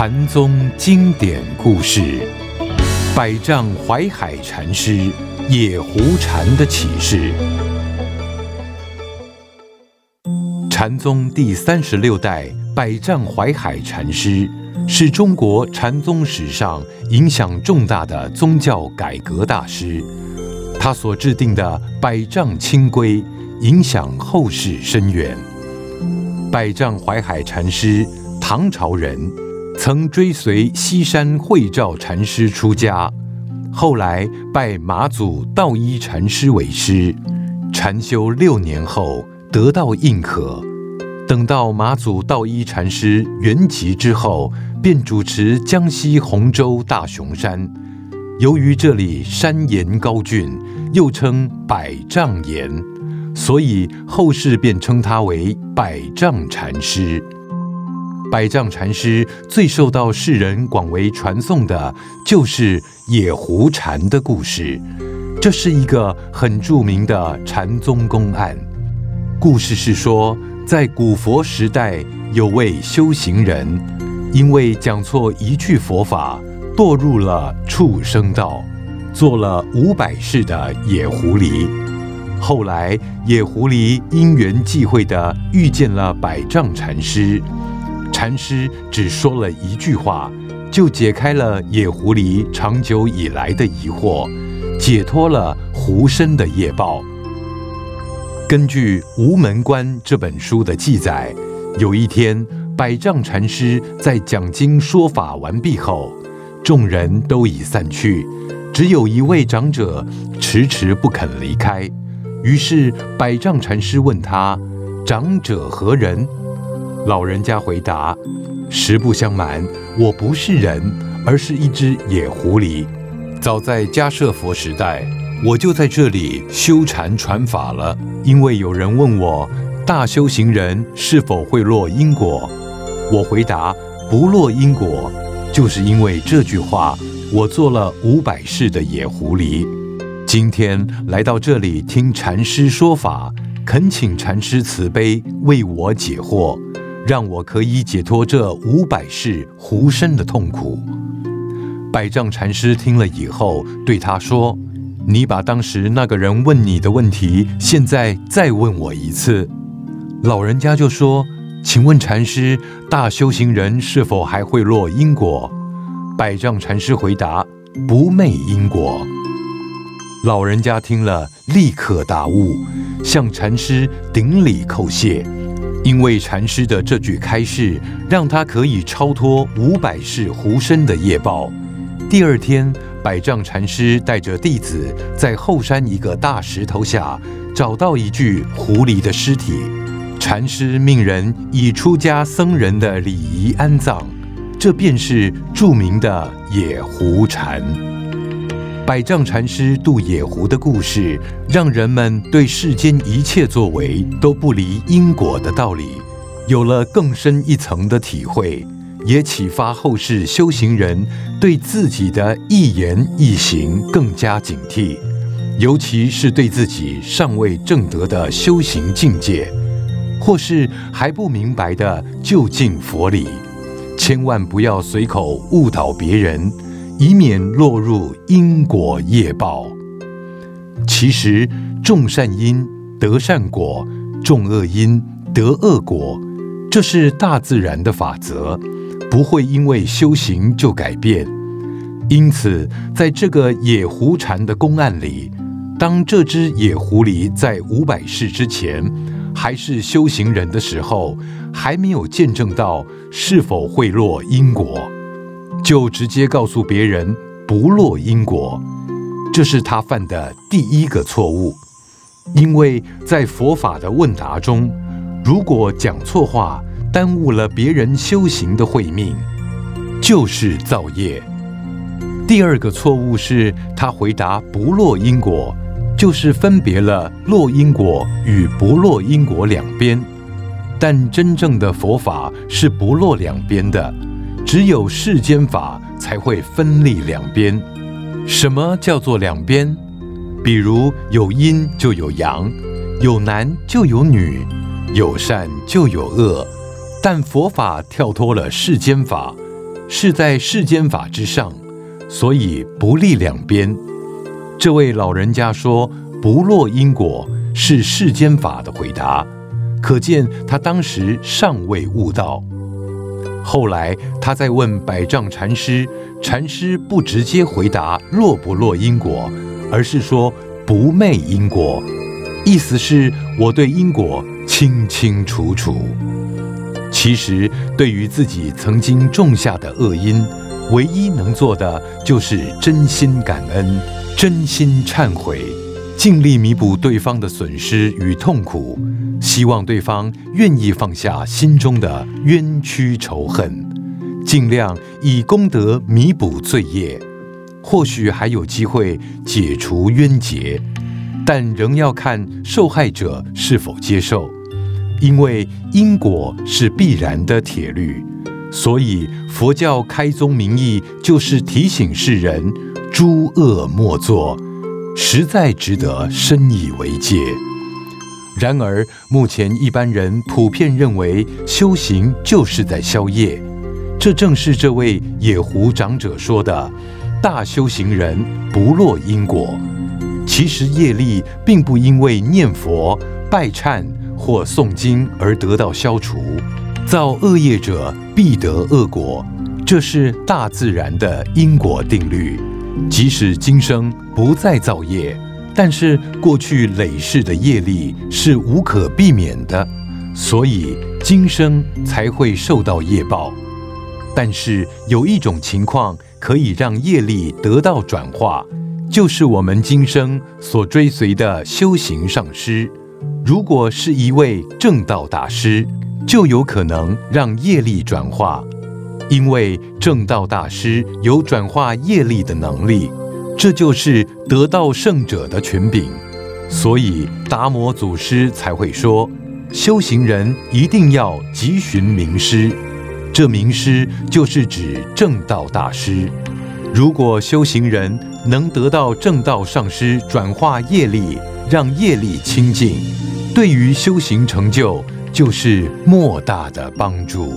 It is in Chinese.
禅宗经典故事：百丈怀海禅师野狐禅的启示。禅宗第三十六代百丈怀海禅师是中国禅宗史上影响重大的宗教改革大师，他所制定的百丈清规影响后世深远。百丈怀海禅师，唐朝人。曾追随西山慧照禅师出家，后来拜马祖道一禅师为师，禅修六年后得道印可。等到马祖道一禅师圆寂之后，便主持江西洪州大雄山。由于这里山岩高峻，又称百丈岩，所以后世便称他为百丈禅师。百丈禅师最受到世人广为传颂的，就是野狐禅的故事。这是一个很著名的禅宗公案。故事是说，在古佛时代，有位修行人，因为讲错一句佛法，堕入了畜生道，做了五百世的野狐狸。后来，野狐狸因缘际会地遇见了百丈禅师。禅师只说了一句话，就解开了野狐狸长久以来的疑惑，解脱了狐身的业报。根据《无门关》这本书的记载，有一天，百丈禅师在讲经说法完毕后，众人都已散去，只有一位长者迟迟不肯离开。于是，百丈禅师问他：“长者何人？”老人家回答：“实不相瞒，我不是人，而是一只野狐狸。早在迦舍佛时代，我就在这里修禅传法了。因为有人问我，大修行人是否会落因果？我回答：不落因果，就是因为这句话，我做了五百世的野狐狸。今天来到这里听禅师说法，恳请禅师慈悲为我解惑。”让我可以解脱这五百世狐身的痛苦。百丈禅师听了以后，对他说：“你把当时那个人问你的问题，现在再问我一次。”老人家就说：“请问禅师，大修行人是否还会落因果？”百丈禅师回答：“不昧因果。”老人家听了，立刻大悟，向禅师顶礼叩谢。因为禅师的这句开示，让他可以超脱五百世狐身的业报。第二天，百丈禅师带着弟子在后山一个大石头下找到一具狐狸的尸体，禅师命人以出家僧人的礼仪安葬，这便是著名的野狐禅。百丈禅师渡野狐的故事，让人们对世间一切作为都不离因果的道理，有了更深一层的体会，也启发后世修行人对自己的一言一行更加警惕，尤其是对自己尚未证得的修行境界，或是还不明白的究竟佛理，千万不要随口误导别人。以免落入因果业报。其实种善因得善果，种恶因得恶果，这是大自然的法则，不会因为修行就改变。因此，在这个野狐禅的公案里，当这只野狐狸在五百世之前还是修行人的时候，还没有见证到是否会落因果。就直接告诉别人不落因果，这是他犯的第一个错误。因为在佛法的问答中，如果讲错话，耽误了别人修行的慧命，就是造业。第二个错误是他回答不落因果，就是分别了落因果与不落因果两边。但真正的佛法是不落两边的。只有世间法才会分立两边。什么叫做两边？比如有阴就有阳，有男就有女，有善就有恶。但佛法跳脱了世间法，是在世间法之上，所以不立两边。这位老人家说“不落因果”是世间法的回答，可见他当时尚未悟道。后来他再问百丈禅师，禅师不直接回答“落不落因果”，而是说“不昧因果”，意思是我对因果清清楚楚。其实，对于自己曾经种下的恶因，唯一能做的就是真心感恩、真心忏悔，尽力弥补对方的损失与痛苦，希望对方愿意放下心中的冤屈仇恨，尽量以功德弥补罪业，或许还有机会解除冤结，但仍要看受害者是否接受。因为因果是必然的铁律，所以佛教开宗明义就是提醒世人诸恶莫作，实在值得深以为戒。然而，目前一般人普遍认为修行就是在消业，这正是这位野狐长者说的“大修行人不落因果”。其实业力并不因为念佛拜忏。或诵经而得到消除，造恶业者必得恶果，这是大自然的因果定律。即使今生不再造业，但是过去累世的业力是无可避免的，所以今生才会受到业报。但是有一种情况可以让业力得到转化，就是我们今生所追随的修行上师。如果是一位正道大师，就有可能让业力转化，因为正道大师有转化业力的能力，这就是得道圣者的权柄。所以达摩祖师才会说，修行人一定要急寻名师，这名师就是指正道大师。如果修行人能得到正道上师转化业力，让业力清净，对于修行成就就是莫大的帮助。